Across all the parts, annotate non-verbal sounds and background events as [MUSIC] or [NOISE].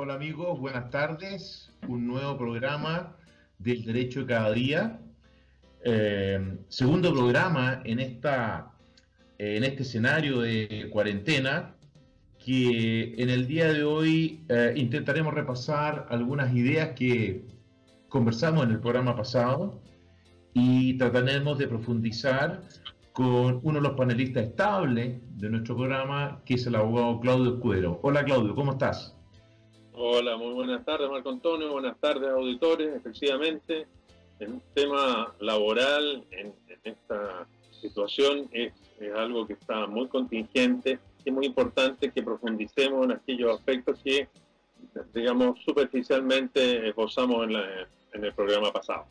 Hola amigos, buenas tardes. Un nuevo programa del Derecho de Cada Día. Eh, segundo programa en, esta, en este escenario de cuarentena que en el día de hoy eh, intentaremos repasar algunas ideas que conversamos en el programa pasado y trataremos de profundizar con uno de los panelistas estables de nuestro programa, que es el abogado Claudio Escudero. Hola Claudio, ¿cómo estás? Hola, muy buenas tardes Marco Antonio, buenas tardes auditores. Efectivamente, el tema laboral en, esta situación es, algo que está muy contingente es muy importante que profundicemos en aquellos aspectos que, digamos, superficialmente esbozamos en, en el programa pasado.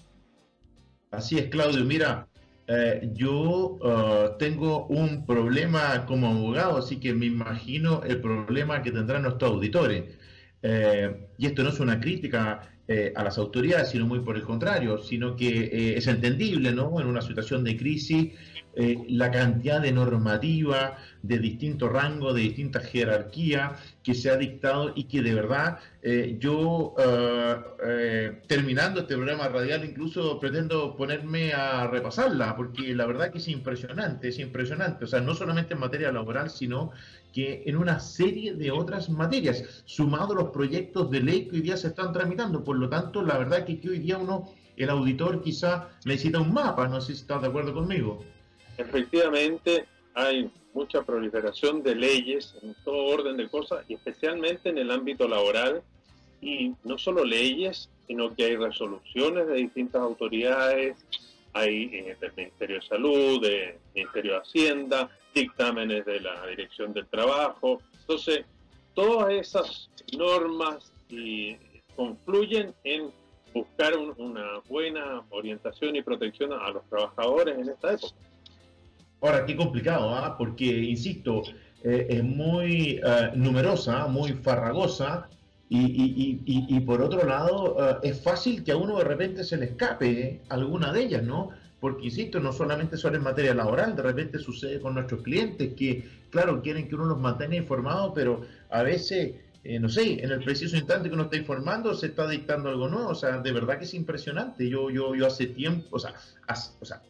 Así es, Claudio. Mira, eh, yo uh, tengo un problema como abogado, así que me imagino el problema que tendrán nuestros auditores. Eh, y esto no es una crítica eh, a las autoridades, sino muy por el contrario, sino que es entendible, ¿no? En una situación de crisis, la cantidad de normativa de distinto rango, de distinta jerarquía que se ha dictado y que de verdad eh, yo, eh, eh, terminando este programa radial, incluso pretendo ponerme a repasarla, porque la verdad que es impresionante, es impresionante, o sea, no solamente en materia laboral, sino que en una serie de otras materias, sumado los proyectos de ley que hoy día se están tramitando. Por lo tanto, la verdad que, que hoy día uno, el auditor quizá necesita un mapa, no sé si estás de acuerdo conmigo. Efectivamente, hay mucha proliferación de leyes en todo orden de cosas y especialmente en el ámbito laboral y no solo leyes, sino que hay resoluciones de distintas autoridades, hay eh, del Ministerio de Salud, del Ministerio de Hacienda, dictámenes de la Dirección del Trabajo. Entonces, todas esas normas y confluyen en buscar una buena orientación y protección a los trabajadores en esta época. Ahora, qué complicado, ¿ah? porque, insisto, eh, es muy eh, numerosa, muy farragosa, y, por otro lado, eh, es fácil que a uno de repente se le escape alguna de ellas, ¿no? Porque, insisto, no solamente son en materia laboral, de repente sucede con nuestros clientes que, claro, quieren que uno los mantenga informados, pero a veces no sé, en el preciso instante que uno está informando, se está dictando algo nuevo. O sea, de verdad que es impresionante. Yo, yo, yo hace tiempo, o sea,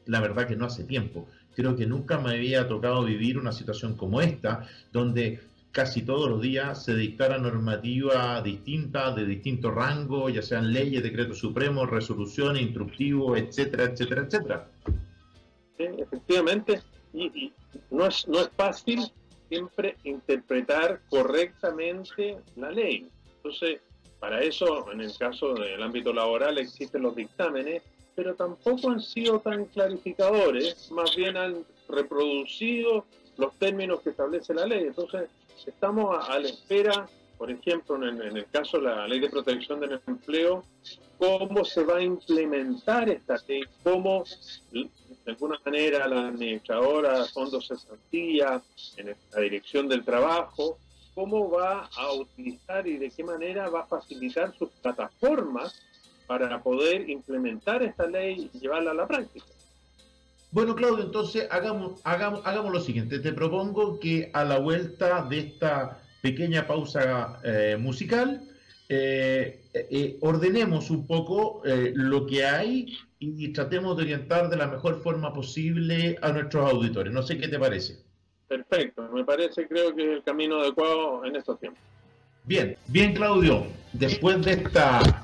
la verdad que no hace tiempo, creo que nunca me había tocado vivir una situación como esta, donde casi todos los días se dictara normativa distinta, de distinto rango, ya sean leyes, decretos supremos, resoluciones, instructivos, etcétera, etcétera, etcétera. Efectivamente, y, no, es, no es fácil siempre interpretar correctamente la ley. Entonces, para eso, en el caso del ámbito laboral, existen los dictámenes pero tampoco han sido tan clarificadores, más bien han reproducido los términos que establece la ley. Entonces, estamos a, la espera, por ejemplo, en, el caso de la ley de protección del empleo, cómo se va a implementar esta ley, cómo de alguna manera la administradora Fondos Cesantía, en la dirección del trabajo, cómo va a utilizar y de qué manera va a facilitar sus plataformas para poder implementar esta ley y llevarla a la práctica. Bueno, Claudio, entonces hagamos, hagamos, hagamos lo siguiente. Te propongo que a la vuelta de esta pequeña pausa eh, musical, eh, eh, ordenemos un poco lo que hay y tratemos de orientar de la mejor forma posible a nuestros auditores. No sé qué te parece. Perfecto, me parece, creo que es el camino adecuado en estos tiempos. Bien, bien, Claudio. Después de esta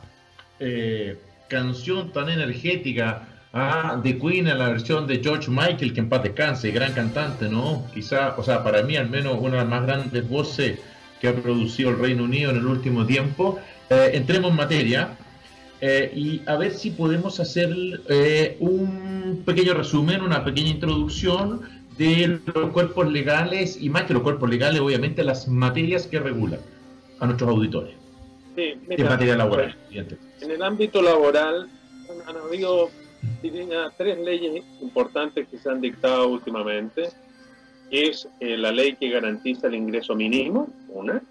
canción tan energética ah, de Queen en la versión de George Michael, que en paz descanse, gran cantante, ¿no? Quizá, o sea, para mí al menos una de las más grandes voces que ha producido el Reino Unido en el último tiempo. Eh, entremos en materia eh, y a ver si podemos hacer un pequeño resumen, una pequeña introducción de los cuerpos legales y más que los cuerpos legales, obviamente las materias que regulan a nuestros auditores. Sí, en materia laboral. En el ámbito laboral han, habido tres leyes importantes que se han dictado últimamente. Es eh, la ley que garantiza el ingreso mínimo, una.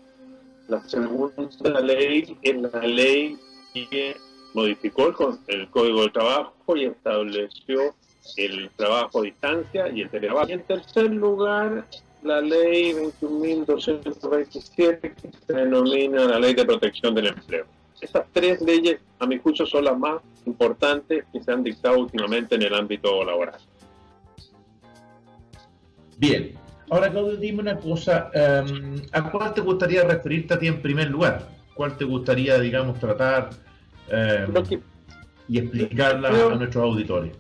La segunda ley es la ley que modificó el, el Código de Trabajo y estableció el trabajo a distancia y el teletrabajo. Y en tercer lugar la ley 21.227 que se denomina la ley de protección del empleo. Estas tres leyes, a mi juicio, son las más importantes que se han dictado últimamente en el ámbito laboral. Bien, ahora Claudio, dime una cosa, em, ¿a cuál te gustaría referirte a ti en primer lugar? ¿Cuál te gustaría, digamos, tratar em, y explicarla a nuestros auditores?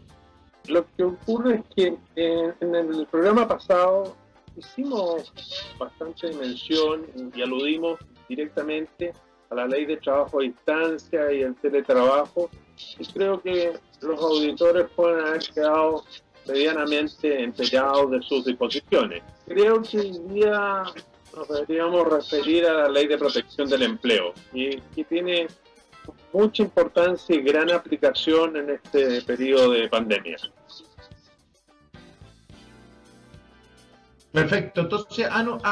Lo que ocurre es que eh, en el programa pasado hicimos bastante mención y aludimos directamente a la ley de trabajo a distancia y el teletrabajo y creo que los auditores pueden haber quedado medianamente enterados de sus disposiciones. Creo que hoy día nos deberíamos referir a la ley de protección del empleo y que tiene mucha importancia y gran aplicación en este periodo de pandemia. Perfecto, entonces haznos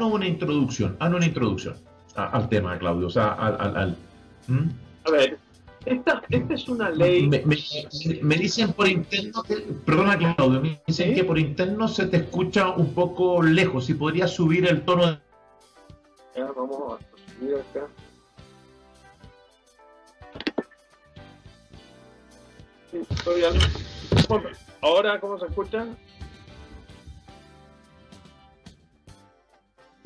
una introducción, haznos una introducción al tema, Claudio, o sea, al... A ver, esta, esta, es una ley... Me, dicen por interno, que, perdona Claudio, me dicen que por interno se te escucha un poco lejos, si podrías subir el tono de... Ya, vamos a subir acá. Ahora, ¿cómo se escucha?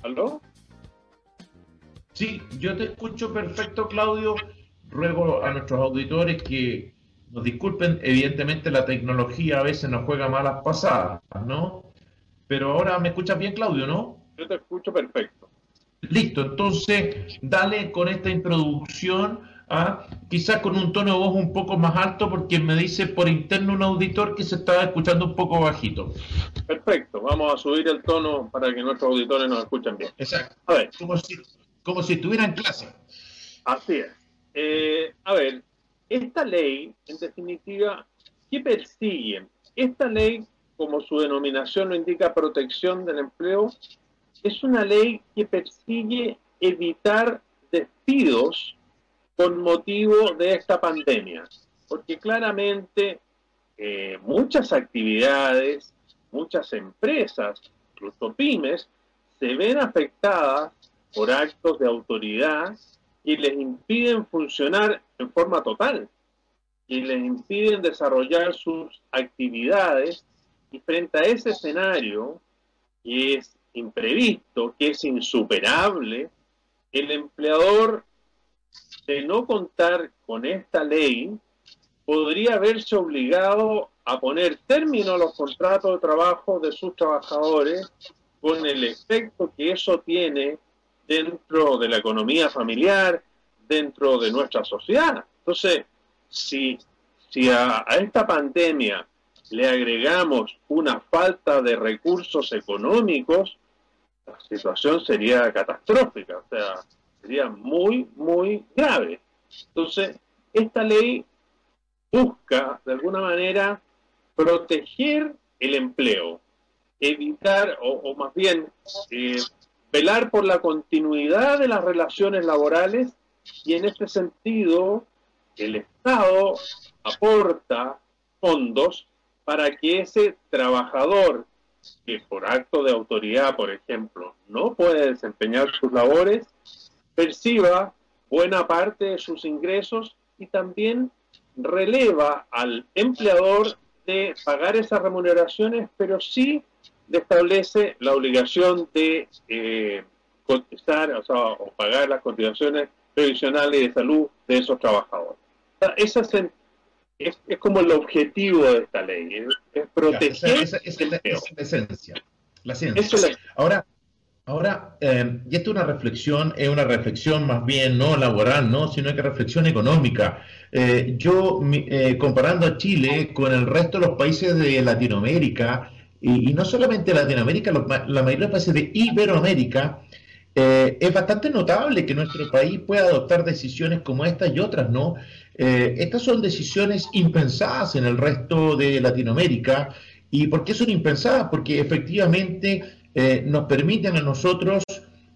¿Aló? Sí, yo te escucho perfecto, Claudio. Ruego a nuestros auditores que nos disculpen. Evidentemente la tecnología a veces nos juega malas pasadas, ¿no? Pero ahora me escuchas bien, Claudio, ¿no? Yo te escucho perfecto. Listo, entonces dale con esta introducción ¿ah? quizás con un tono de voz un poco más alto porque me dice por interno un auditor que se estaba escuchando un poco bajito. Perfecto, vamos a subir el tono para que nuestros auditores nos escuchen bien. Exacto. A ver. Como si, como si estuvieran en clase. Así es. Eh, a ver, esta ley, en definitiva, ¿qué persigue? Esta ley, como su denominación lo indica, protección del empleo, es una ley que persigue evitar despidos con motivo de esta pandemia, porque claramente eh, muchas actividades, muchas empresas, incluso pymes, se ven afectadas por actos de autoridad y les impiden funcionar en forma total, y les impiden desarrollar sus actividades, y frente a ese escenario, que es imprevisto, que es insuperable, el empleador de no contar con esta ley, podría verse obligado a poner término a los contratos de trabajo de sus trabajadores con el efecto que eso tiene dentro de la economía familiar, dentro de nuestra sociedad. Entonces, si, si a, esta pandemia le agregamos una falta de recursos económicos, la situación sería catastrófica. O sea, sería muy, muy grave. Entonces, esta ley busca, de alguna manera, proteger el empleo, evitar, o, más bien, eh, velar por la continuidad de las relaciones laborales y en este sentido, el Estado aporta fondos para que ese trabajador que por acto de autoridad, por ejemplo, no puede desempeñar sus labores, perciba buena parte de sus ingresos y también releva al empleador de pagar esas remuneraciones, pero sí establece la obligación de eh, contestar o, sea, o, pagar las cotizaciones previsionales de salud de esos trabajadores. esa es, es, como el objetivo de esta ley, es, proteger esa, es la, esencia. La ciencia. Ahora, Ahora, eh, y esto es una reflexión, es una reflexión más bien no laboral, no, sino que reflexión económica. Eh, yo, eh, comparando a Chile con el resto de los países de Latinoamérica, y, no solamente Latinoamérica, la mayoría de países de Iberoamérica, es bastante notable que nuestro país pueda adoptar decisiones como estas y otras, ¿no? estas son decisiones impensadas en el resto de Latinoamérica. ¿Y por qué son impensadas? Porque efectivamente eh, nos permiten a nosotros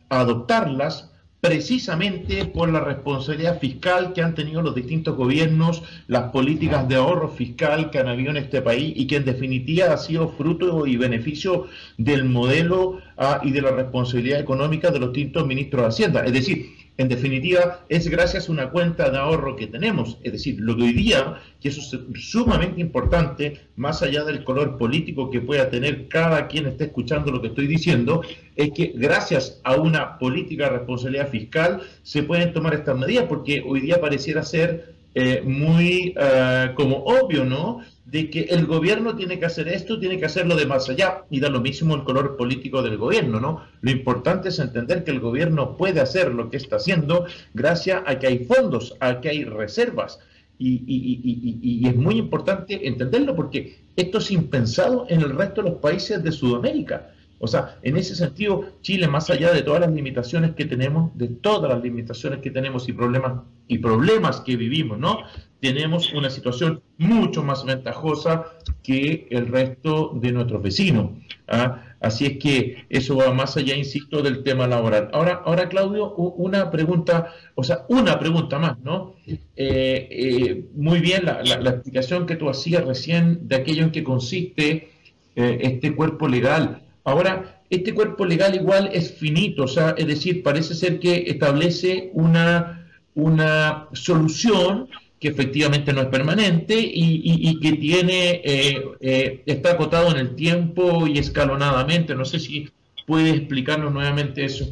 adoptarlas precisamente por la responsabilidad fiscal que han tenido los distintos gobiernos, las políticas de ahorro fiscal que han habido en este país y que en definitiva ha sido fruto y beneficio del modelo ah, y de la responsabilidad económica de los distintos ministros de Hacienda. Es decir, en definitiva, es gracias a una cuenta de ahorro que tenemos. Es decir, lo que hoy día, que eso es sumamente importante, más allá del color político que pueda tener cada quien esté escuchando lo que estoy diciendo, es que gracias a una política de responsabilidad fiscal se pueden tomar estas medidas, porque hoy día pareciera ser eh, muy eh, como obvio, ¿no? de que el gobierno tiene que hacer esto, tiene que hacerlo de más allá, y da lo mismo el color político del gobierno, ¿no? Lo importante es entender que el gobierno puede hacer lo que está haciendo gracias a que hay fondos, a que hay reservas, y, y es muy importante entenderlo porque esto es impensado en el resto de los países de Sudamérica. O sea, en ese sentido, Chile, más allá de todas las limitaciones que tenemos, de todas las limitaciones que tenemos y problemas y problemas que vivimos, ¿no? Tenemos una situación mucho más ventajosa que el resto de nuestros vecinos. ¿ah? Así es que eso va más allá, insisto, del tema laboral. Ahora, ahora Claudio, una pregunta, o sea, una pregunta más, ¿no? Eh, eh, muy bien la, explicación que tú hacías recién de aquello en que consiste eh, este cuerpo legal. Ahora, este cuerpo legal igual es finito, o sea, es decir, parece ser que establece una, una solución que efectivamente no es permanente y, que tiene eh, eh, está acotado en el tiempo y escalonadamente. No sé si puede explicarnos nuevamente eso.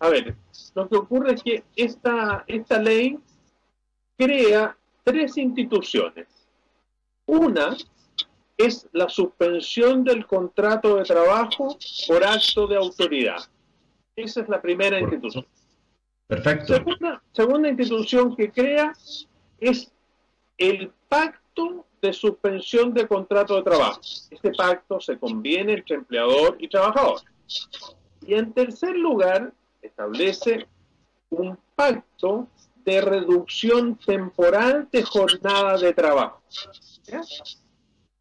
A ver, lo que ocurre es que esta, esta ley crea tres instituciones. Una es la suspensión del contrato de trabajo por acto de autoridad. Esa es la primera institución. Perfecto. Segunda, segunda institución que crea es el pacto de suspensión de contrato de trabajo. Este pacto se conviene entre empleador y trabajador. Y en tercer lugar, establece un pacto de reducción temporal de jornada de trabajo. ¿Ya?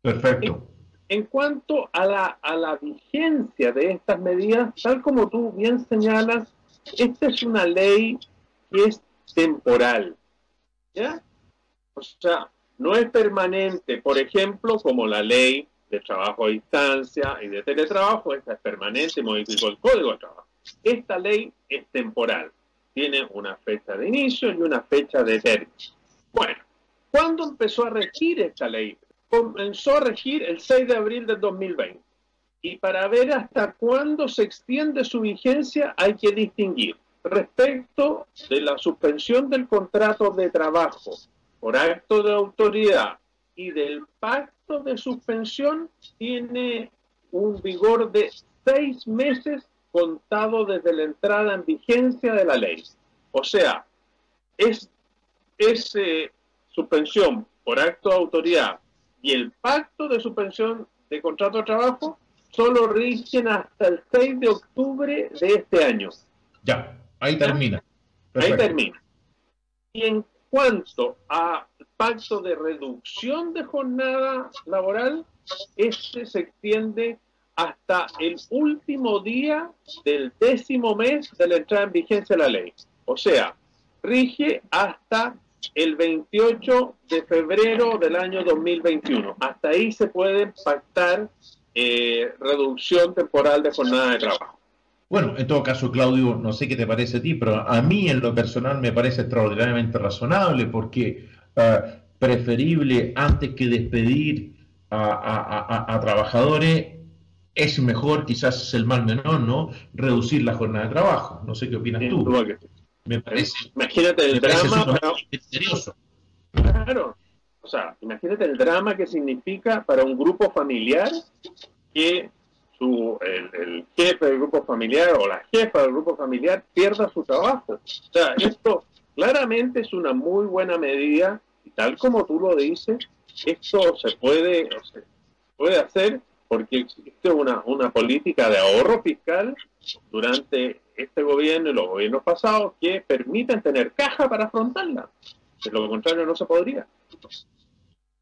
Perfecto. En, cuanto a la, vigencia de estas medidas, tal como tú bien señalas, esta es una ley que es temporal. ¿Ya? O sea, no es permanente, por ejemplo, como la ley de trabajo a distancia y de teletrabajo, esta es permanente, modificó el código de trabajo. Esta ley es temporal, tiene una fecha de inicio y una fecha de término. Bueno, ¿cuándo empezó a regir esta ley? Comenzó a regir el 6 de abril del 2020. Y para ver hasta cuándo se extiende su vigencia hay que distinguir respecto de la suspensión del contrato de trabajo por acto de autoridad y del pacto de suspensión tiene un vigor de seis meses contado desde la entrada en vigencia de la ley. O sea, es, es eh, suspensión por acto de autoridad y el pacto de suspensión de contrato de trabajo solo rigen hasta el 6 de octubre de este año. Ya, ahí termina. Ahí termina. Y en cuanto a pacto de reducción de jornada laboral, este se extiende hasta el último día del décimo mes de la entrada en vigencia de la ley. O sea, rige hasta el 28 de febrero del año 2021. Hasta ahí se puede pactar eh, reducción temporal de jornada de trabajo. Bueno, en todo caso, Claudio, no sé qué te parece a ti, pero a mí en lo personal me parece extraordinariamente razonable porque ah, preferible antes que despedir a, trabajadores es mejor, quizás es el mal menor, ¿no? Reducir la jornada de trabajo. No sé qué opinas tú. Me parece. Imagínate el drama. Claro. O sea, imagínate el drama que significa para un grupo familiar que su, el, jefe del grupo familiar o la jefa del grupo familiar pierda su trabajo. O sea, esto claramente es una muy buena medida y tal como tú lo dices, esto se puede, se puede hacer porque existe una, una política de ahorro fiscal durante este gobierno y los gobiernos pasados que permiten tener caja para afrontarla. De lo contrario no se podría.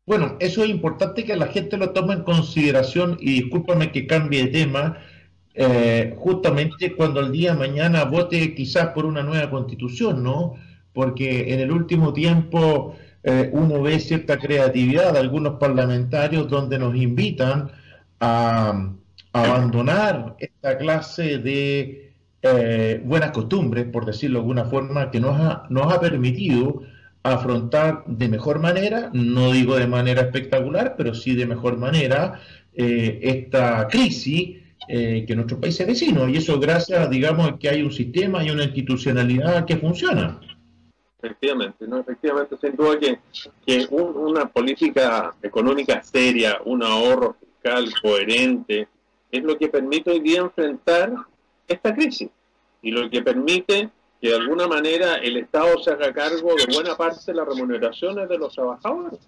Bueno, eso es importante que la gente lo tome en consideración y discúlpame que cambie de tema. eh, justamente cuando el día de mañana vote quizás por una nueva constitución, ¿no? Porque en el último tiempo eh, uno ve cierta creatividad de algunos parlamentarios donde nos invitan a, abandonar esta clase de eh, buenas costumbres, por decirlo de alguna forma, que nos ha, nos ha permitido afrontar de mejor manera, no digo de manera espectacular, pero sí de mejor manera, eh, esta crisis eh, que nuestro país es vecino. Y eso gracias, digamos, que hay un sistema y una institucionalidad que funciona. Efectivamente, ¿no? efectivamente, sin duda que una política económica seria, un ahorro fiscal coherente, es lo que permite hoy día enfrentar esta crisis y lo que permite que de alguna manera el Estado se haga cargo de buena parte de las remuneraciones de los trabajadores.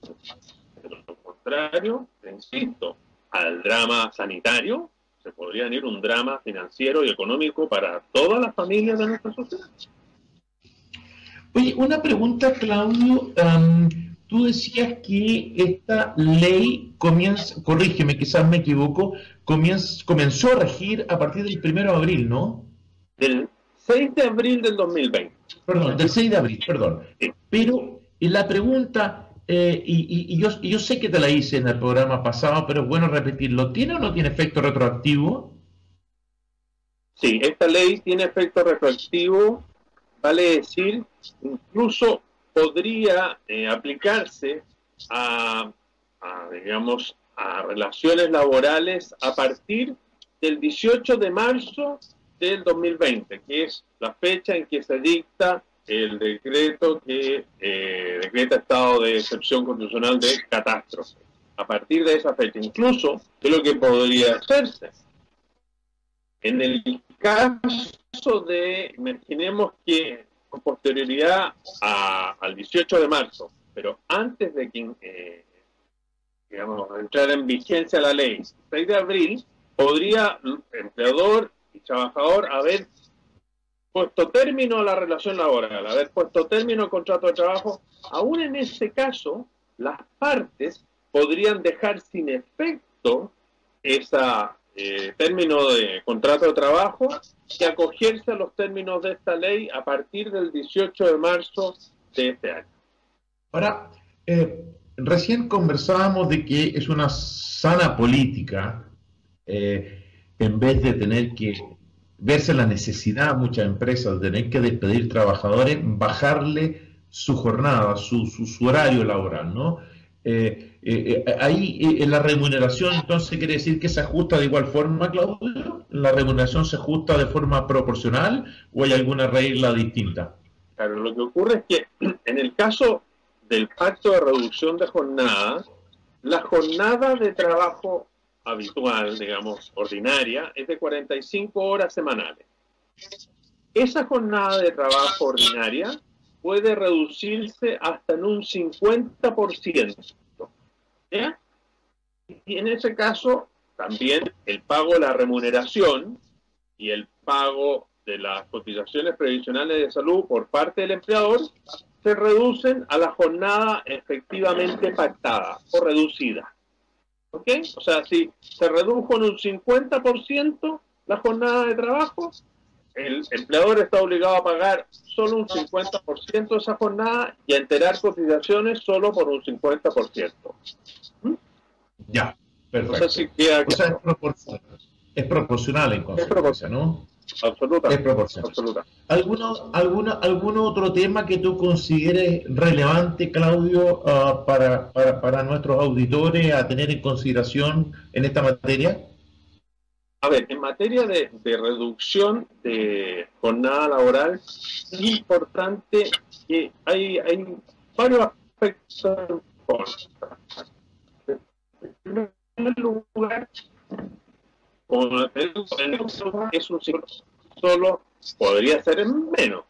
De lo contrario, insisto, al drama sanitario se podría venir un drama financiero y económico para todas las familias de nuestra sociedad. Oye, una pregunta, Claudio. Tú decías que esta ley comienza, corrígeme, quizás me equivoco, comienza, comenzó a regir a partir del 1 de abril, ¿no? Del 6 de abril del 2020. Perdón, del 6 de abril, perdón. Pero la pregunta, eh, y, yo, yo, sé que te la hice en el programa pasado, pero es bueno repetirlo, ¿tiene o no tiene efecto retroactivo? Sí, esta ley tiene efecto retroactivo, vale decir, incluso podría eh, aplicarse a, digamos, a relaciones laborales a partir del 18 de marzo del 2020, que es la fecha en que se dicta el decreto que eh, decreta estado de excepción constitucional de catástrofe. A partir de esa fecha, incluso, ¿qué es lo que podría hacerse? En el caso de, imaginemos que con posterioridad al 18 de marzo, pero antes de que, eh, digamos, entrar en vigencia la ley, 6 de abril, podría empleador y trabajador haber puesto término a la relación laboral, haber puesto término al contrato de trabajo, aún en ese caso, las partes podrían dejar sin efecto ese eh, término de contrato de trabajo y acogerse a los términos de esta ley a partir del 18 de marzo de este año. Ahora, eh, recién conversábamos de que es una sana política eh, en vez de tener que verse la necesidad muchas empresas de tener que despedir trabajadores, bajarle su jornada, su, su, horario laboral, ¿no? Eh, eh, eh, ahí en la remuneración entonces quiere decir que se ajusta de igual forma, Claudio, la remuneración se ajusta de forma proporcional o hay alguna regla distinta. Claro, lo que ocurre es que [CLEARS THROAT] en el caso del pacto de reducción de jornada, la jornada de trabajo habitual, digamos, ordinaria, es de 45 horas semanales. Esa jornada de trabajo ordinaria puede reducirse hasta en un 50%. ¿ya? Y en ese caso, también el pago de la remuneración y el pago de las cotizaciones previsionales de salud por parte del empleador se reducen a la jornada efectivamente pactada o reducida. ¿Ok? O sea, si se redujo en un 50% la jornada de trabajo, el empleador está obligado a pagar solo un 50% de esa jornada y a enterar cotizaciones solo por un 50%. ¿Mm? Ya, perfecto. O sea, es, proporcional, es proporcional en consecuencia, ¿no? Absoluta. Es proporcional. ¿Alguno, alguna, ¿Algún otro tema que tú consideres relevante, Claudio, ah, para, para, para, nuestros auditores a tener en consideración en esta materia? A ver, en materia de, de reducción de jornada laboral, es importante que hay, hay varios aspectos En primer lugar, es un ciclo solo podría ser en menos.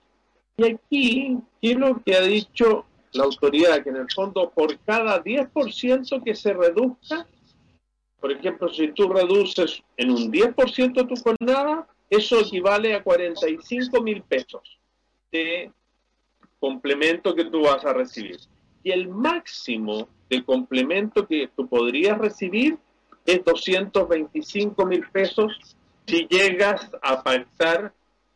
Y aquí, ¿qué es lo que ha dicho la autoridad? Que en el fondo, por cada 10% que se reduzca, por ejemplo, si tú reduces en un 10% tu jornada, eso equivale a 45 mil pesos de complemento que tú vas a recibir. Y el máximo de complemento que tú podrías recibir es 225 mil pesos si llegas a pactar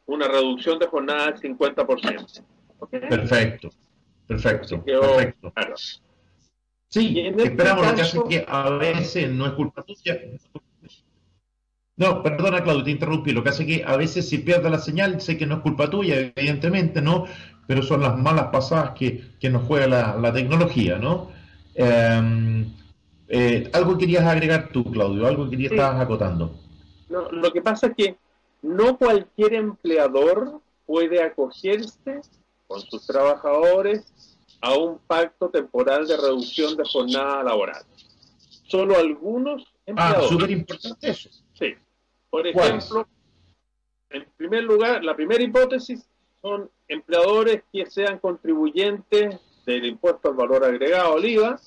una reducción de jornada del 50%. Perfecto, perfecto, perfecto. Sí, este esperamos lo que hace que a veces no es culpa tuya. No, perdona Claudio, te interrumpí. Lo que hace que a veces si pierda la señal, sé que no es culpa tuya, evidentemente, ¿no? Pero son las malas pasadas que, nos juega la, tecnología, ¿no? Em, eh, algo querías agregar tú, Claudio, algo que estabas acotando. No, lo que pasa es que no cualquier empleador puede acogerse con sus trabajadores a un pacto temporal de reducción de jornada laboral. Solo algunos ah, empleadores. Ah, súper importante eso. Sí. Por ejemplo, en primer lugar, la primera hipótesis son empleadores que sean contribuyentes del impuesto al valor agregado, oliva,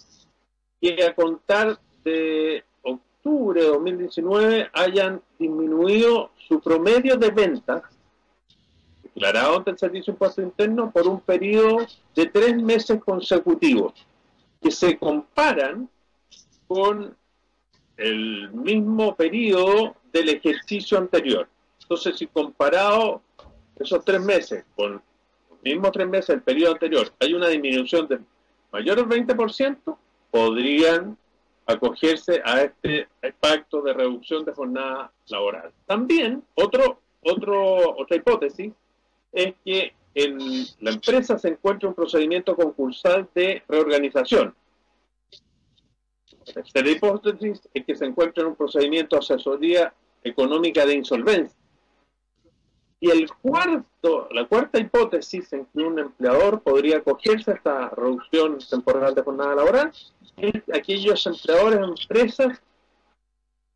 que a contar de octubre de 2019 hayan disminuido su promedio de ventas declarado ante el Servicio de Impuesto Interno por un periodo de tres meses consecutivos, que se comparan con el mismo periodo del ejercicio anterior. Entonces, si comparado esos tres meses con los mismos tres meses del periodo anterior, hay una disminución de mayor al 20%, podrían acogerse a este pacto de reducción de jornada laboral. También, otro, otro, otra hipótesis es que en la empresa se encuentra un procedimiento concursal de reorganización. La tercera hipótesis es que se encuentra en un procedimiento de asesoría económica de insolvencia. Y el cuarto, la cuarta hipótesis en que un empleador podría acogerse a esta reducción temporal de jornada laboral es aquellos empleadores, empresas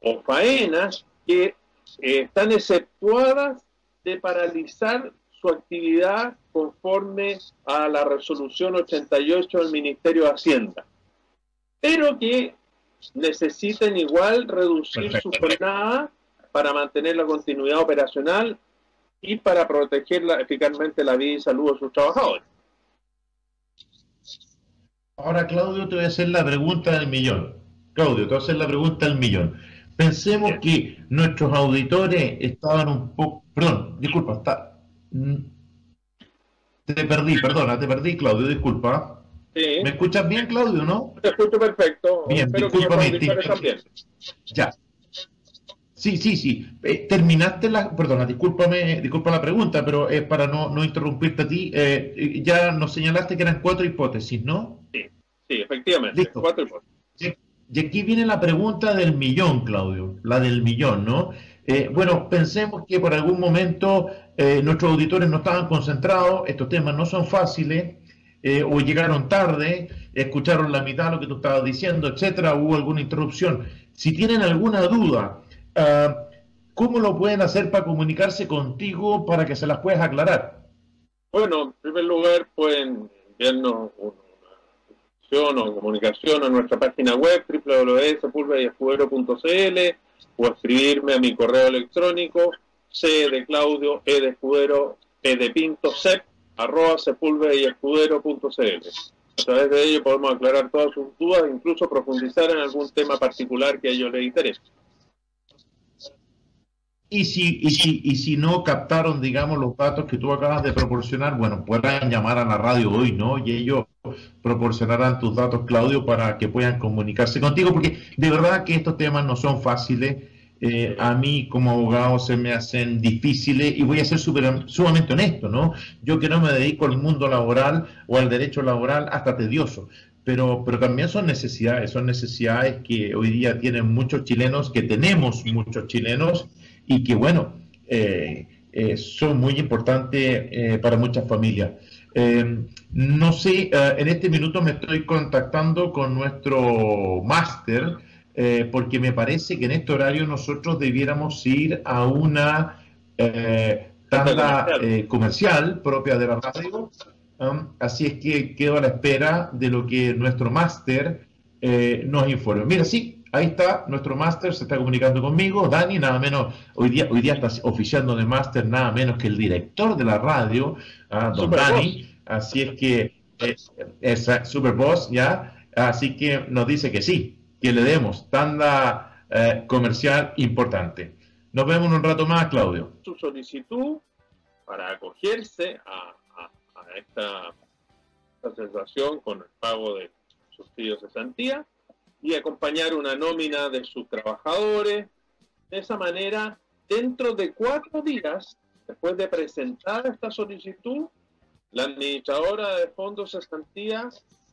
o faenas que eh, están exceptuadas de paralizar su actividad conforme a la resolución 88 del Ministerio de Hacienda, pero que necesiten igual reducir su jornada para mantener la continuidad operacional y para proteger eficazmente la vida y salud de sus trabajadores. Ahora, Claudio, te voy a hacer la pregunta del millón. Claudio, te voy a hacer la pregunta del millón. Pensemos que nuestros auditores estaban un poco... Perdón, disculpa, está. Te perdí, perdona, te perdí, Claudio, disculpa. ¿Me escuchas bien, Claudio, no? Te escucho perfecto. Bien, discúlpame. Ya. Sí, sí, sí. Eh, terminaste la... Perdona, discúlpame, disculpa la pregunta, pero es para no, no interrumpirte a ti. Eh, ya nos señalaste que eran cuatro hipótesis, ¿no? Sí, sí, efectivamente. Cuatro hipótesis. Y aquí viene la pregunta del millón, Claudio, la del millón, ¿no? Eh, bueno, pensemos que por algún momento eh, nuestros auditores no estaban concentrados, estos temas no son fáciles, eh, o llegaron tarde, escucharon la mitad de lo que tú estabas diciendo, etcétera, hubo alguna interrupción. Si tienen alguna duda, ah, ¿cómo lo pueden hacer para comunicarse contigo para que se las puedas aclarar? Bueno, en primer lugar, pueden enviarnos una o comunicación a nuestra página web www.sepulveraescudero.cl o escribirme a mi correo electrónico c de Claudio, e de Escudero, e de Pinto, cep, arroba y escudero.cl. A través de ello podemos aclarar todas sus dudas, incluso profundizar en algún tema particular que a ellos les interese. Y si, y, si, y si no captaron, digamos, los datos que tú acabas de proporcionar, bueno, puedan llamar a la radio hoy, ¿no? Y ellos proporcionarán tus datos, Claudio, para que puedan comunicarse contigo, porque de verdad que estos temas no son fáciles. Eh, a mí como abogado se me hacen difíciles y voy a ser super, sumamente honesto, ¿no? Yo que no me dedico al mundo laboral o al derecho laboral, hasta tedioso. Pero, pero también son necesidades, son necesidades que hoy día tienen muchos chilenos, que tenemos muchos chilenos y que, bueno, eh, eh, son muy importantes para muchas familias. no sé, en este minuto me estoy contactando con nuestro máster eh, porque me parece que en este horario nosotros debiéramos ir a una eh, tanda eh, comercial propia de la radio. Um, así es que quedo a la espera de lo que nuestro máster nos informe. Mira, sí, ahí está, nuestro máster se está comunicando conmigo. Dani, nada menos, hoy día, hoy día está oficiando de máster nada menos que el director de la radio, ah, don Dani. Así es que es Super Boss, ¿ya? Así que nos dice que sí, que le demos tanda eh, comercial importante. Nos vemos en un rato más, Claudio. Su solicitud para acogerse a, esta, esta sensación con el pago de subsidios de cesantía y acompañar una nómina de sus trabajadores. De esa manera, dentro de cuatro días, después de presentar esta solicitud, la administradora de fondos de cesantía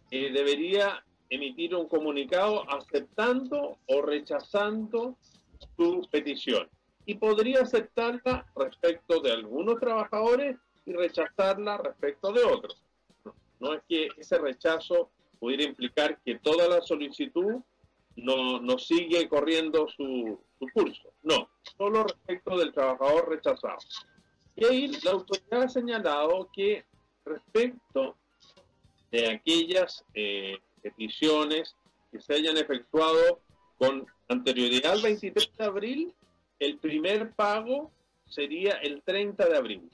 eh, debería emitir un comunicado aceptando o rechazando su petición. Y podría aceptarla respecto de algunos trabajadores y rechazarla respecto de otros. No, es que ese rechazo pudiera implicar que toda la solicitud no, no sigue corriendo su, su curso. No, solo respecto del trabajador rechazado. Y ahí la autoridad ha señalado que respecto de aquellas eh, peticiones que se hayan efectuado con anterioridad al 23 de abril, el primer pago sería el 30 de abril.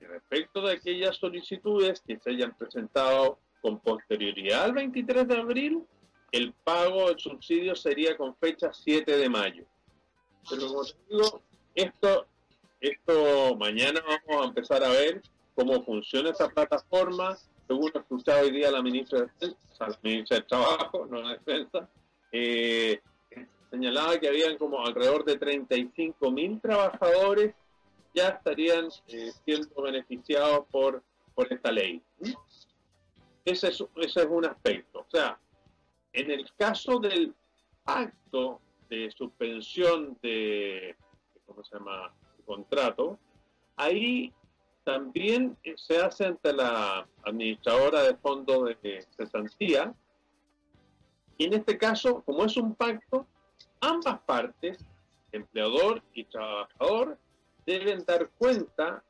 Y respecto de aquellas solicitudes que se hayan presentado con posterioridad al 23 de abril, el pago del subsidio sería con fecha 7 de mayo. Pero como te digo, esto, esto mañana vamos a empezar a ver cómo funciona esta plataforma, según he hoy día la ministra de la ministra de Trabajo, no la Defensa, eh, señalaba que habían como alrededor de 35 mil trabajadores ya estarían eh, siendo beneficiados por, por esta ley. Ese es, ese es un aspecto. O sea, en el caso del acto de suspensión de, ¿cómo se llama?, contrato, ahí también se hace ante la administradora de fondos de cesantía. Y en este caso, como es un pacto, ambas partes, empleador y trabajador, deben dar cuenta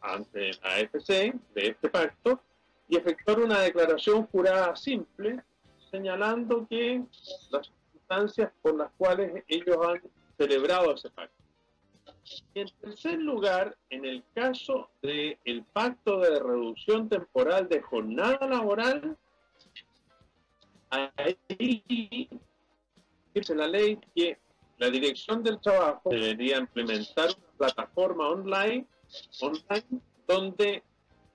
ante la AFC de este pacto y efectuar una declaración jurada simple señalando que las circunstancias por las cuales ellos han celebrado ese pacto. Y en tercer lugar, en el caso del el pacto de reducción temporal de jornada laboral, ahí dice la ley que la dirección del trabajo debería implementar una plataforma online, online donde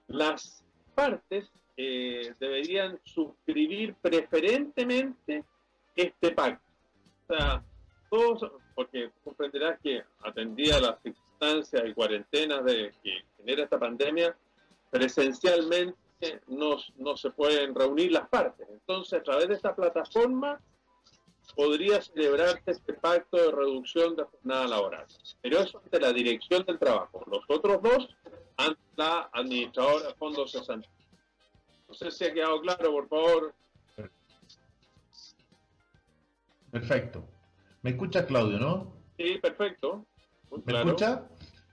las partes eh, deberían suscribir preferentemente este pacto. O sea, todos porque comprenderás que atendía las circunstancias y cuarentenas de, que genera esta pandemia, presencialmente no, no se pueden reunir las partes. Entonces, a través de esta plataforma podría celebrarse este pacto de reducción de jornada laboral. Pero eso ante la dirección del trabajo. Los otros dos ante la administradora de fondos cesantes. No sé si ha quedado claro, por favor. Perfecto. ¿Me escuchas, Claudio, no? Sí, perfecto. ¿Me escuchas?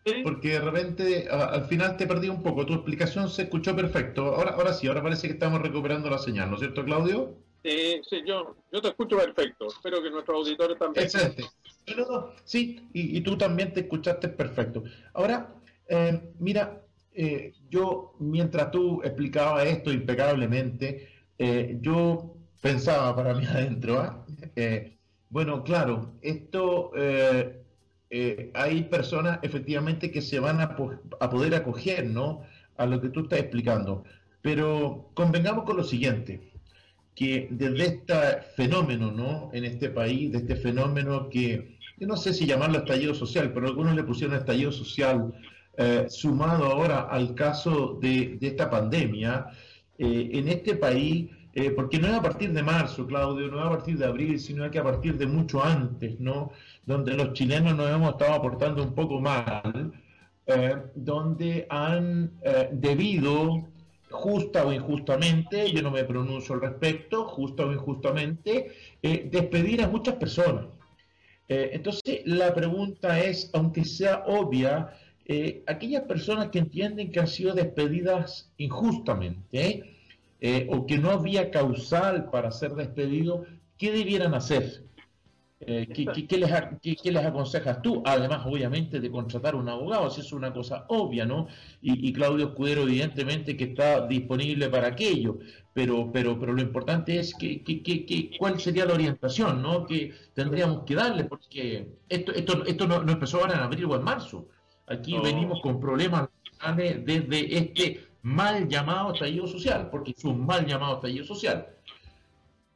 Sí. Porque de repente al final te perdí un poco. Tu explicación se escuchó perfecto. Ahora, ahora sí, ahora parece que estamos recuperando la señal, ¿no es cierto, Claudio? Sí, sí, yo, yo te escucho perfecto. Espero que nuestros auditores también. Excelente. sí, y, tú también te escuchaste perfecto. Ahora, eh, mira, eh, yo mientras tú explicabas esto impecablemente, eh, yo pensaba para mí [LAUGHS] adentro, ¿ah? Bueno, claro, esto hay personas efectivamente que se van a, poder acoger, ¿no? A lo que tú estás explicando. Pero convengamos con lo siguiente, que desde este fenómeno, ¿no? En este país, de este fenómeno que, yo no sé si llamarlo estallido social, pero algunos le pusieron estallido social, eh, sumado ahora al caso de, esta pandemia, en este país eh, porque no es a partir de marzo, Claudio, no es a partir de abril, sino que a partir de mucho antes, ¿no? Donde los chilenos nos hemos estado aportando un poco mal, eh, donde han eh, debido, justa o injustamente, yo no me pronuncio al respecto, justa o injustamente, despedir a muchas personas. entonces, la pregunta es, aunque sea obvia, aquellas personas que entienden que han sido despedidas injustamente, eh, o que no había causal para ser despedido, ¿qué debieran hacer? Eh, ¿qué, les, aconsejas tú? Además, obviamente, de contratar un abogado, eso es una cosa obvia, ¿no? Y, Claudio Escudero, evidentemente, que está disponible para aquello, pero, pero, pero lo importante es que, cuál sería la orientación, ¿no? Que tendríamos que darle, porque esto, esto, esto no, empezó ahora en abril o en marzo. Aquí venimos con problemas desde este mal llamado estallido social, porque es un mal llamado estallido social.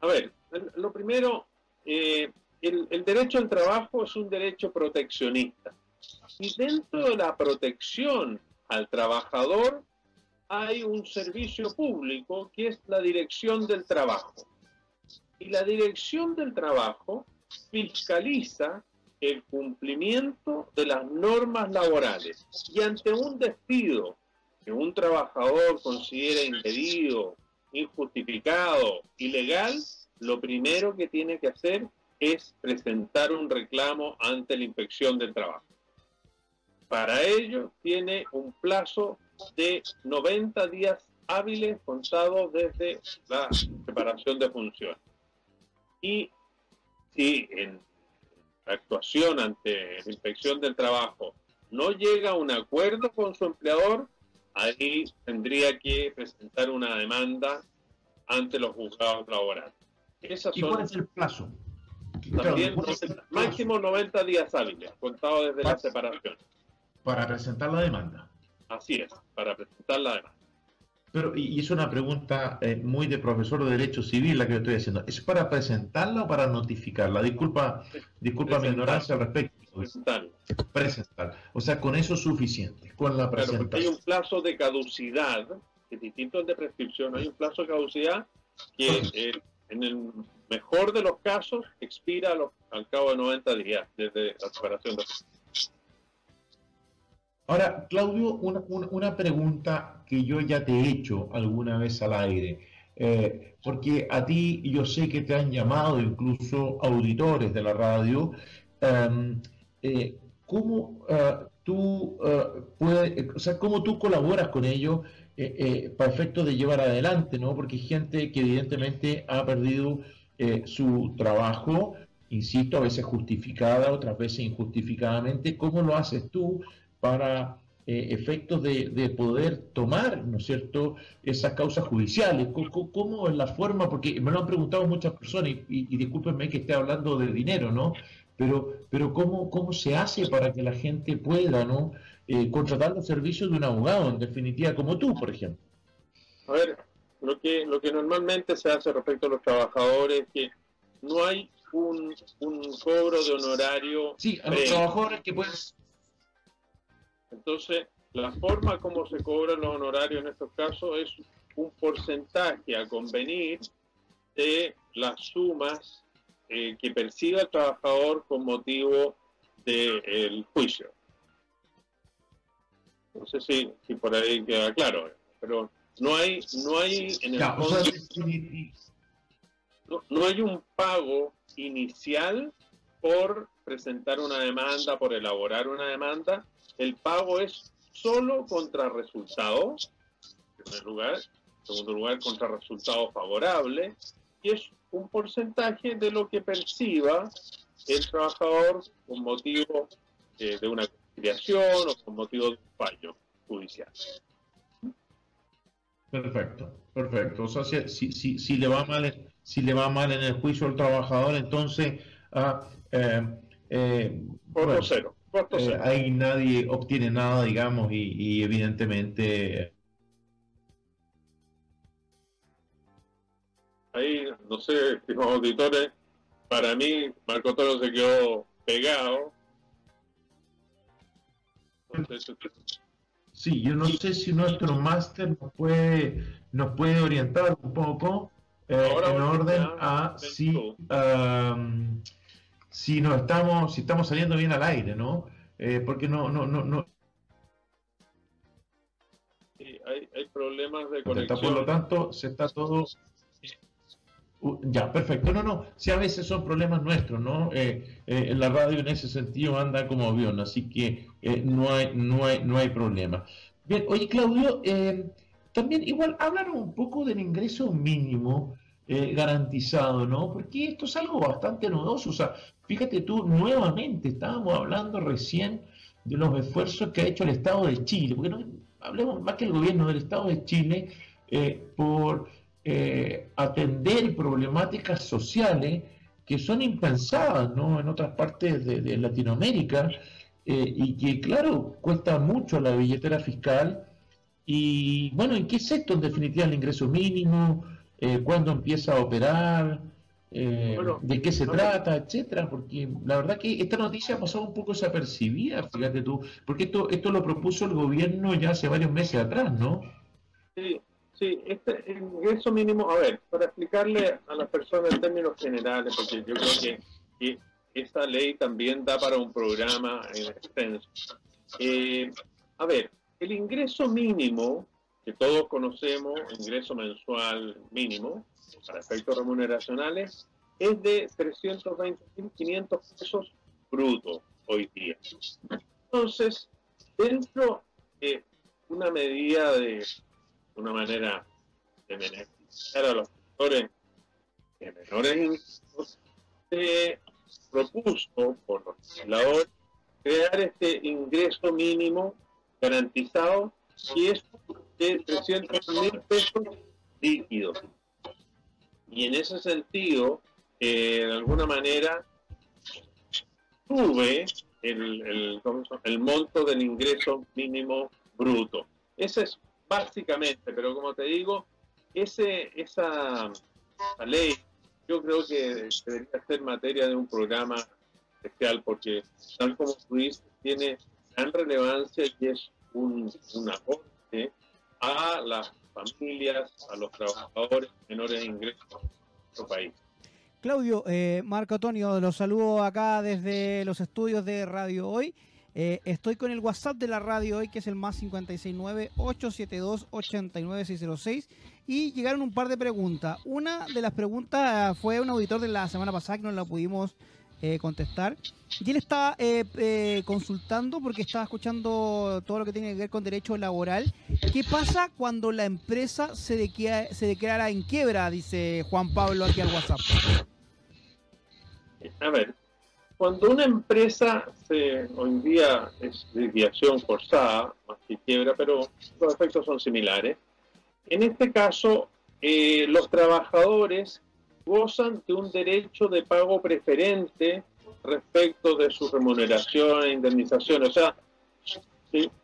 A ver, lo primero, eh, el, derecho al trabajo es un derecho proteccionista. Y dentro de la protección al trabajador hay un servicio público que es la dirección del trabajo. Y la dirección del trabajo fiscaliza el cumplimiento de las normas laborales. Y ante un despido que un trabajador considera impedido, injustificado, ilegal, lo primero que tiene que hacer es presentar un reclamo ante la inspección del trabajo. Para ello tiene un plazo de 90 días hábiles contados desde la separación de funciones. Y si en la actuación ante la inspección del trabajo no llega a un acuerdo con su empleador, ahí tendría que presentar una demanda ante los juzgados laborales. ¿Y cuál es el plazo? También máximo 90 días hábiles, contado desde la separación. Para presentar la demanda. Así es, para presentar la demanda. Pero, y es una pregunta eh, muy de profesor de Derecho Civil la que estoy haciendo. ¿Es para presentarla o para notificarla? Disculpa, disculpa mi ignorancia al respecto. Presentarla. Presentar. O sea, con eso es suficiente, con la presentación. hay un plazo de caducidad, que es distinto al de prescripción, hay un plazo de caducidad que eh, en el mejor de los casos, expira al cabo de 90 días desde la separación de Ahora, Claudio, una, pregunta que yo ya te he hecho alguna vez al aire, eh, porque a ti yo sé que te han llamado incluso auditores de la radio. Em, eh, ¿Cómo eh, tú puedes, o sea, cómo tú colaboras con ellos para efecto de llevar adelante, ¿no? Porque hay gente que evidentemente ha perdido su trabajo, insisto, a veces justificada, otras veces injustificadamente. ¿Cómo lo haces tú para eh, efectos de, poder tomar, ¿no es cierto?, esas causas judiciales. ¿Cómo, es la forma? Porque me lo han preguntado muchas personas y, discúlpenme que esté hablando de dinero, ¿no? Pero, pero ¿cómo, ¿cómo se hace para que la gente pueda, ¿no?, eh, contratar los servicios de un abogado, en definitiva, como tú, por ejemplo. A ver, lo que, lo que normalmente se hace respecto a los trabajadores es que no hay un, cobro de honorario. Sí, a los trabajadores que puedes. Entonces, la forma como se cobran los honorarios en estos casos es un porcentaje a convenir de las sumas eh, que perciba el trabajador con motivo del juicio. No sé si, si por ahí queda claro, pero no hay, no hay en el no, hay un pago inicial por presentar una demanda, por elaborar una demanda. El pago es solo contra resultado, en primer lugar. En segundo lugar, contra resultado favorable. Y es un porcentaje de lo que perciba el trabajador con motivo de, de una conciliación o con motivo de un fallo judicial. Perfecto, perfecto. O sea, si, si, si, le va mal, si le va mal en el juicio al trabajador, entonces ah, eh, eh, cero. Eh, ahí nadie obtiene nada, digamos, y, evidentemente ahí, no sé, estimados auditores, para mí Marco Toro se quedó pegado. Sí, yo no sé si nuestro máster nos puede, nos puede orientar un poco eh, en orden a si, si no estamos, si estamos saliendo bien al aire, ¿no? Eh, porque no, no, no, no. Sí, hay, hay problemas de conexión. Por lo tanto, se está todo ya, perfecto. No, no, si a veces son problemas nuestros, ¿no? Eh, eh, la radio en ese sentido anda como avión, así que eh, no, hay, no, hay, no hay problema. Bien, oye Claudio, también igual hablar un poco del ingreso mínimo eh, garantizado, ¿no? Porque esto es algo bastante novedoso. O sea, fíjate tú, nuevamente estábamos hablando recién de los esfuerzos que ha hecho el Estado de Chile, porque no, hablemos más que el gobierno del Estado de Chile eh, por eh, atender problemáticas sociales que son impensadas ¿no? en otras partes de, Latinoamérica y que, claro, cuesta mucho la billetera fiscal. Y bueno, ¿en qué sector en definitiva el ingreso mínimo? Eh, cuándo empieza a operar, eh, de qué se trata, etcétera, porque la verdad que esta noticia ha pasado un poco desapercibida, fíjate tú, porque esto, esto lo propuso el gobierno ya hace varios meses atrás, ¿no? Sí, sí, este ingreso mínimo, a ver, para explicarle a las personas en términos generales, porque yo creo que, que esta ley también da para un programa en extenso. Eh, a ver, el ingreso mínimo que todos conocemos, ingreso mensual mínimo para efectos remuneracionales, es de 320.500 pesos brutos hoy día. Entonces, dentro de una medida de una manera de beneficiar a los sectores de menores ingresos, se propuso por los legisladores crear este ingreso mínimo garantizado y es de 300 mil pesos líquidos. Y en ese sentido, eh, de alguna manera, sube el, el, monto del ingreso mínimo bruto. Ese es básicamente, pero como te digo, ese, esa, esa ley yo creo que debería ser materia de un programa especial porque tal como tú dices, tiene gran relevancia y es un, un aporte a las familias, a los trabajadores menores de ingresos en nuestro país. Claudio, eh, Marco Antonio, los saludo acá desde los estudios de Radio Hoy. Eh, estoy con el WhatsApp de la radio hoy, que es el más 569-872-89606. Y llegaron un par de preguntas. Una de las preguntas fue un auditor de la semana pasada que no la pudimos eh, contestar. Y él estaba eh, eh, consultando porque estaba escuchando todo lo que tiene que ver con derecho laboral. ¿Qué pasa cuando la empresa se, declara, se declara en quiebra? Dice Juan Pablo aquí al WhatsApp. A ver, cuando una empresa se, hoy día es desviación forzada, más que quiebra, pero los efectos son similares. En este caso, los trabajadores gozan de un derecho de pago preferente respecto de su remuneración e indemnización. O sea,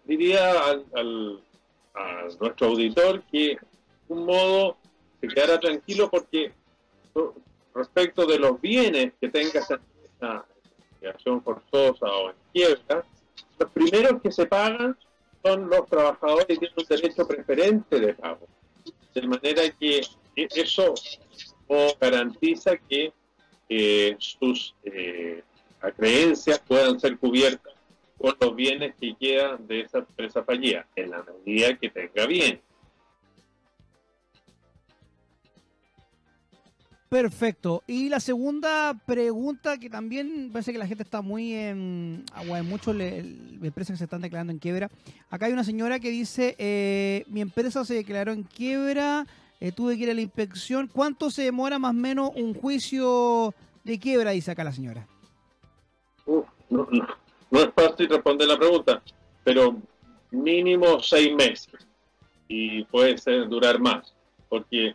diría al, a nuestro auditor que un modo se quedará tranquilo porque respecto de los bienes que tenga esa investigación forzosa o en los primeros que se pagan son los trabajadores que tienen un derecho preferente de pago. De manera que eso o garantiza que eh, sus eh, creencias puedan ser cubiertas con los bienes que quedan de esa empresa fallida, en la medida que tenga bien. Perfecto. Y la segunda pregunta, que también parece que la gente está muy en agua de muchos empresas que se están declarando en quiebra. Acá hay una señora que dice, eh, mi empresa se declaró en quiebra, eh, tuve que ir a la inspección. ¿Cuánto se demora más o menos un juicio de quiebra? Dice acá la señora. no, es fácil responder la pregunta, pero mínimo seis meses y puede ser durar más, porque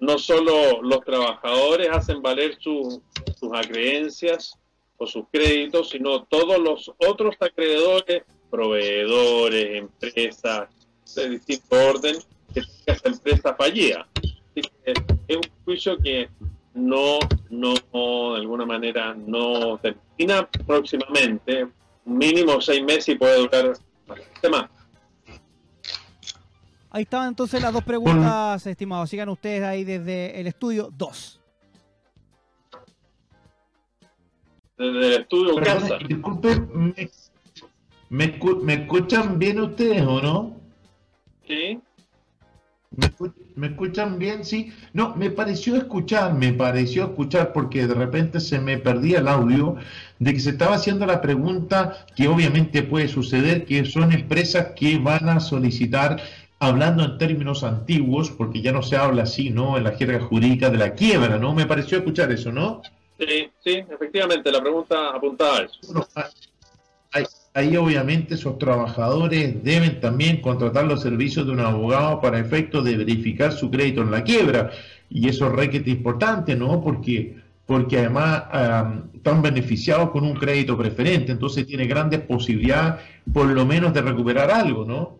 no solo los trabajadores hacen valer sus acreencias o sus créditos, sino todos los otros acreedores, proveedores, empresas de distinto orden, que esa empresa fallida. es un juicio que no, no, de alguna manera, no termina próximamente, mínimo seis meses y puede durar bastante más. Ahí estaban entonces las dos preguntas, estimados. Sigan ustedes ahí desde el estudio 2. Desde el estudio casa. Disculpen, ¿me, ¿me, escuchan bien ustedes o no? Sí. ¿Me, escuchan bien? Sí. No, me pareció escuchar, me pareció escuchar porque de repente se me perdía el audio de que se estaba haciendo la pregunta que obviamente puede suceder, que son empresas que van a solicitar hablando en términos antiguos, porque ya no se habla así, ¿no? En la jerga jurídica de la quiebra, ¿no? Me pareció escuchar eso, ¿no? Sí, sí, efectivamente, la pregunta apuntaba a eso. Ahí, obviamente esos trabajadores deben también contratar los servicios de un abogado para efecto de verificar su crédito en la quiebra. Y eso es requete importante, ¿no? Porque, porque además están beneficiados con un crédito preferente, entonces tiene grandes posibilidades por lo menos de recuperar algo, ¿no?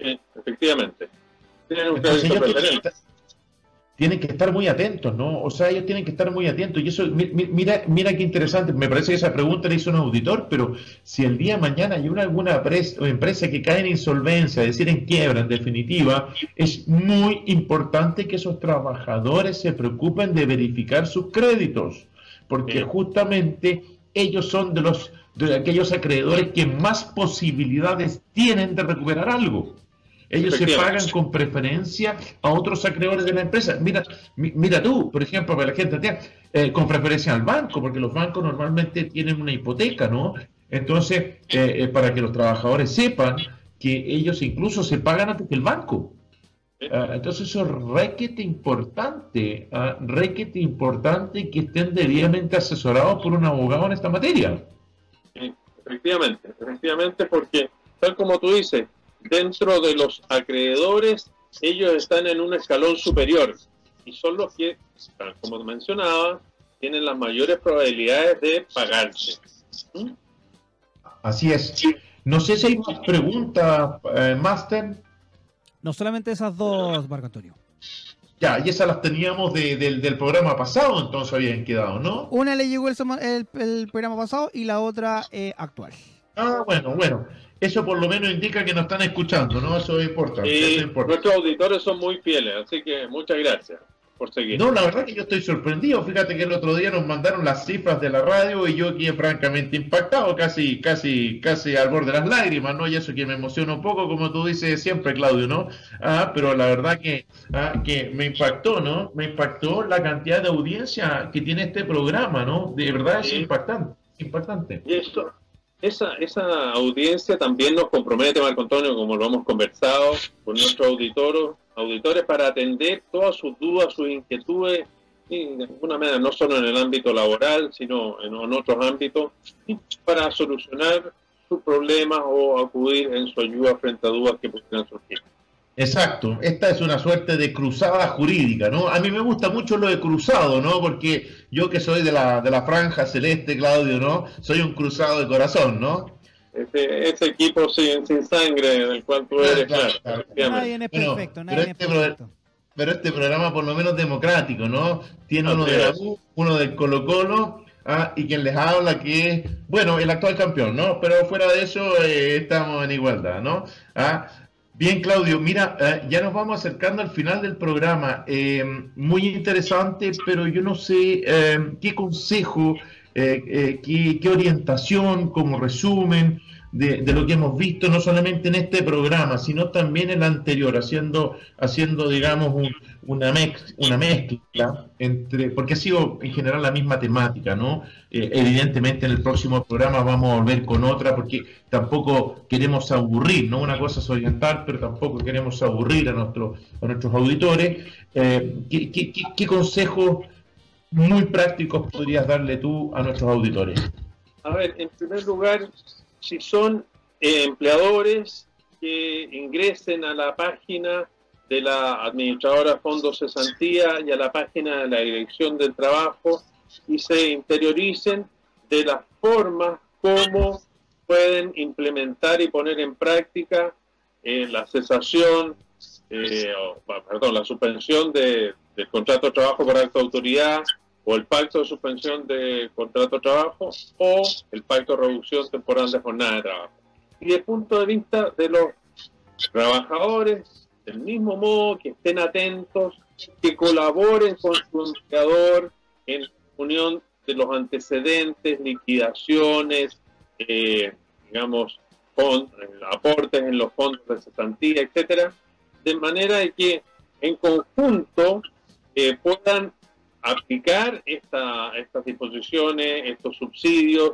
Sí, efectivamente. Tienen un crédito preferente tienen que estar muy atentos, ¿no? O sea, ellos tienen que estar muy atentos. Y eso, mira, mira qué interesante, me parece que esa pregunta la hizo un auditor, pero si el día de mañana hay una, alguna empresa que cae en insolvencia, es decir, en quiebra, en definitiva, es muy importante que esos trabajadores se preocupen de verificar sus créditos, porque justamente ellos son de los de aquellos acreedores que más posibilidades tienen de recuperar algo. Ellos se pagan con preferencia a otros acreedores de la empresa. Mira, mira tú, por ejemplo, para la gente, eh, con preferencia al banco, porque los bancos normalmente tienen una hipoteca, ¿no? Entonces, eh, eh, para que los trabajadores sepan que ellos incluso se pagan antes que el banco. Ah, entonces eso es requete importante, uh, requete importante que estén debidamente asesorados por un abogado en esta materia. efectivamente, efectivamente, porque tal como tú dices, dentro de los acreedores, ellos están en un escalón superior y son los que, como mencionaba, tienen las mayores probabilidades de pagarse. ¿Mm? Así es. No sé si hay más preguntas, eh, Master. No solamente esas dos, Marco Antonio. Ya, y esas las teníamos del programa pasado, entonces habían quedado, ¿no? Una le llegó el, el, programa pasado y la otra eh, actual. Ah, bueno, bueno eso por lo menos indica que nos están escuchando, ¿no? Eso es importante. Y nuestros auditores son muy fieles, así que muchas gracias por seguir. No, la verdad que yo estoy sorprendido. Fíjate que el otro día nos mandaron las cifras de la radio y yo quedé francamente impactado, casi, casi, casi al borde de las lágrimas, ¿no? Y eso que me emociona un poco, como tú dices siempre, Claudio, ¿no? Ah, pero la verdad que, ah, que me impactó, ¿no? Me impactó la cantidad de audiencia que tiene este programa, ¿no? De verdad es impactante, impactante. Y esto, esa, esa audiencia también nos compromete, Marco Antonio, como lo hemos conversado con nuestros auditores, auditores para atender todas sus dudas, sus inquietudes, y de alguna manera no solo en el ámbito laboral, sino en, otros ámbitos, para solucionar sus problemas o acudir en su ayuda frente a dudas que pudieran surgir. Exacto, esta es una suerte de cruzada jurídica, ¿no? A mí me gusta mucho lo de cruzado, ¿no? Porque yo que soy de la, de la franja celeste, Claudio, ¿no? Soy un cruzado de corazón, ¿no? Ese, equipo sin, sin sangre del cual tú eres, claro. nadie es perfecto, nadie este es perfecto. Pero este programa por lo menos democrático, ¿no? Tiene uno de la U, uno del Colo Colo, ah, y quien les habla que es, bueno, el actual campeón, ¿no? Pero fuera de eso eh, estamos en igualdad, ¿no? Ah, Bien, Claudio, mira, eh, ya nos vamos acercando al final del programa. Eh, muy interesante, pero yo no sé eh, qué consejo, qué, qué, orientación, como resumen, de, lo que hemos visto, no solamente en este programa, sino también en el anterior, haciendo, haciendo digamos, una, una mezcla entre, porque ha sido en general la misma temática, ¿no? Eh, evidentemente en el próximo programa vamos a volver con otra, porque tampoco queremos aburrir, ¿no? Una cosa es orientar, pero tampoco queremos aburrir a, nuestro, a nuestros auditores. Eh, ¿qué, qué, qué consejos muy prácticos podrías darle tú a nuestros auditores? A ver, en primer lugar, si son eh, empleadores que ingresen a la página de la administradora Fondo Cesantía y a la página de la Dirección del Trabajo y se interioricen de la forma como pueden implementar y poner en práctica eh, la cesación, eh, perdón, la suspensión de, del contrato de trabajo por acto autoridad, o el pacto de suspensión de contrato de trabajo o el pacto de reducción temporal de jornada de trabajo. Y desde el punto de vista de los trabajadores, del mismo modo que estén atentos, que colaboren con su empleador en unión de los antecedentes, liquidaciones, eh, digamos, con, aportes en los fondos de cesantía, etcétera, de manera de que en conjunto eh, puedan aplicar esta, estas disposiciones, estos subsidios,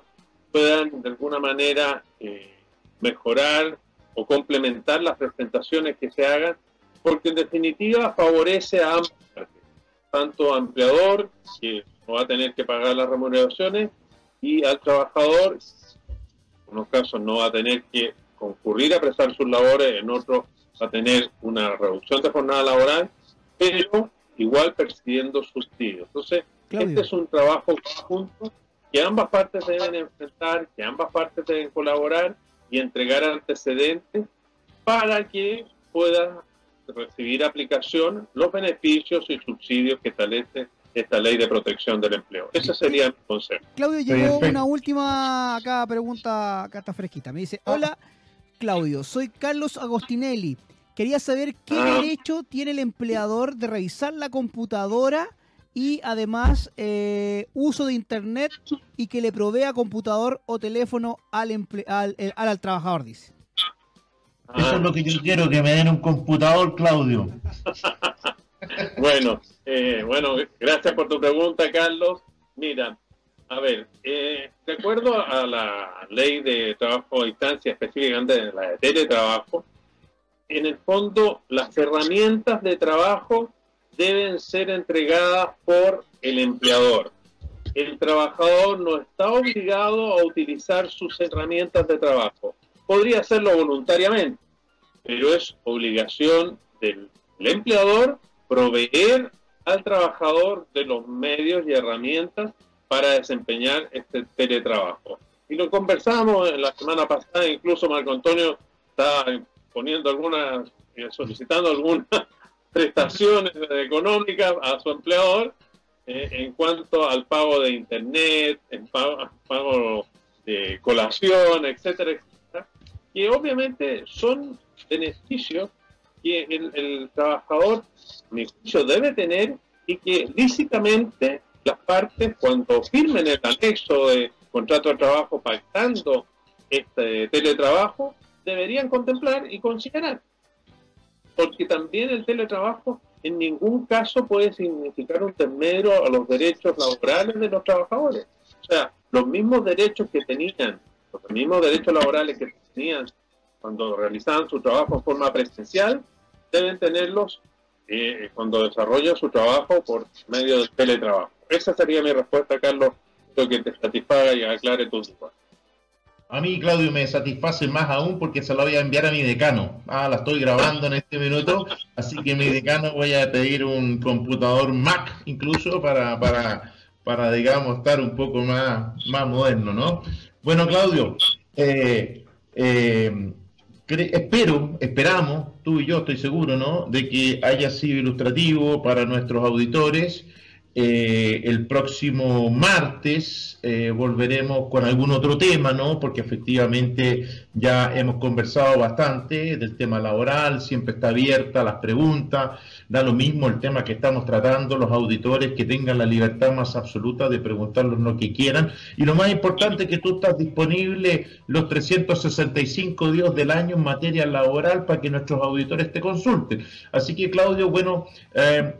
puedan de alguna manera eh, mejorar o complementar las presentaciones que se hagan, porque en definitiva favorece a ambas partes, tanto a empleador, que no va a tener que pagar las remuneraciones, y al trabajador, en unos casos no va a tener que concurrir a prestar sus labores, en otros va a tener una reducción de jornada laboral, pero igual percibiendo subsidios. Entonces, este es un trabajo conjunto que ambas partes deben enfrentar, que ambas partes deben colaborar y entregar antecedentes para que pueda recibir aplicación los beneficios y subsidios que establece esta ley de protección del empleo. Ese sería mi consejo. Claudio, llegó una última acá pregunta, acá está fresquita. Me dice, hola Claudio, soy Carlos Agostinelli. Quería saber qué ah. derecho tiene el empleador de revisar la computadora y además eh, uso de internet y que le provea computador o teléfono al, al, al, trabajador, dice. Eso es lo que yo quiero, que me den un computador, Claudio. [LAUGHS] bueno, eh, bueno, gracias por tu pregunta, Carlos. Mira, a ver, eh, de acuerdo a la ley de trabajo a distancia, específicamente la de teletrabajo, en el fondo las herramientas de trabajo deben ser entregadas por el empleador. El trabajador no está obligado a utilizar sus herramientas de trabajo. Podría hacerlo voluntariamente, pero es obligación del, empleador proveer al trabajador de los medios y herramientas para desempeñar este teletrabajo. Y lo conversamos la semana pasada, incluso Marco Antonio está poniendo algunas, eh, solicitando algunas [LAUGHS] prestaciones económicas a su empleador eh, en cuanto al pago de internet, en pago, de colación, etcétera, etcétera, que obviamente son beneficios que el, trabajador, mi juicio, debe tener y que lícitamente las partes, cuando firmen el anexo de contrato de trabajo pactando este teletrabajo, deberían contemplar y considerar porque también el teletrabajo en ningún caso puede significar un desmedro a los derechos laborales de los trabajadores. O sea, los mismos derechos que tenían, los mismos derechos laborales que tenían cuando realizaban su trabajo en forma presencial, deben tenerlos eh, cuando desarrollan su trabajo por medio del teletrabajo. Esa sería mi respuesta, Carlos, lo que te satisfaga y aclare tus dudas. A mí, Claudio, me satisface más aún porque se lo voy a enviar a mi decano. Ah, la estoy grabando en este minuto, así que mi decano voy a pedir un computador Mac incluso para, para, para digamos, estar un poco más, más moderno, ¿no? Bueno, Claudio, eh, eh, espero, esperamos, tú y yo estoy seguro, ¿no? De que haya sido ilustrativo para nuestros auditores eh, el próximo martes eh, volveremos con algún otro tema, ¿no? Porque efectivamente ya hemos conversado bastante del tema laboral, siempre está abierta las preguntas, da lo mismo el tema que estamos tratando, los auditores que tengan la libertad más absoluta de preguntarnos lo que quieran. Y lo más importante es que tú estás disponible los 365 días del año en materia laboral para que nuestros auditores te consulten. Así que Claudio, bueno, eh,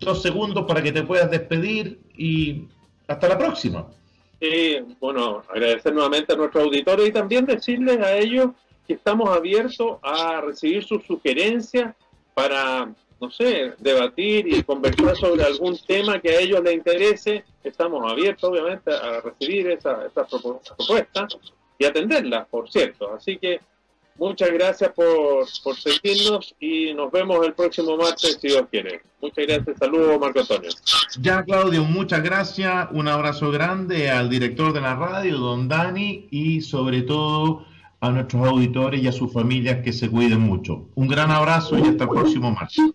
dos segundos para que te puedas despedir y hasta la próxima. Sí, bueno, agradecer nuevamente a nuestros auditores y también decirles a ellos que estamos abiertos a recibir sus sugerencias para, no sé, debatir y conversar sobre algún tema que a ellos les interese. Estamos abiertos, obviamente, a recibir esas esa propuestas y atenderlas, por cierto. Así que Muchas gracias por, seguirnos y nos vemos el próximo martes si Dios quiere. Muchas gracias. Saludos, Marco Antonio. Ya, Claudio, muchas gracias. Un abrazo grande al director de la radio, don Dani, y sobre todo a nuestros auditores y a sus familias que se cuiden mucho. Un gran abrazo y hasta el próximo martes.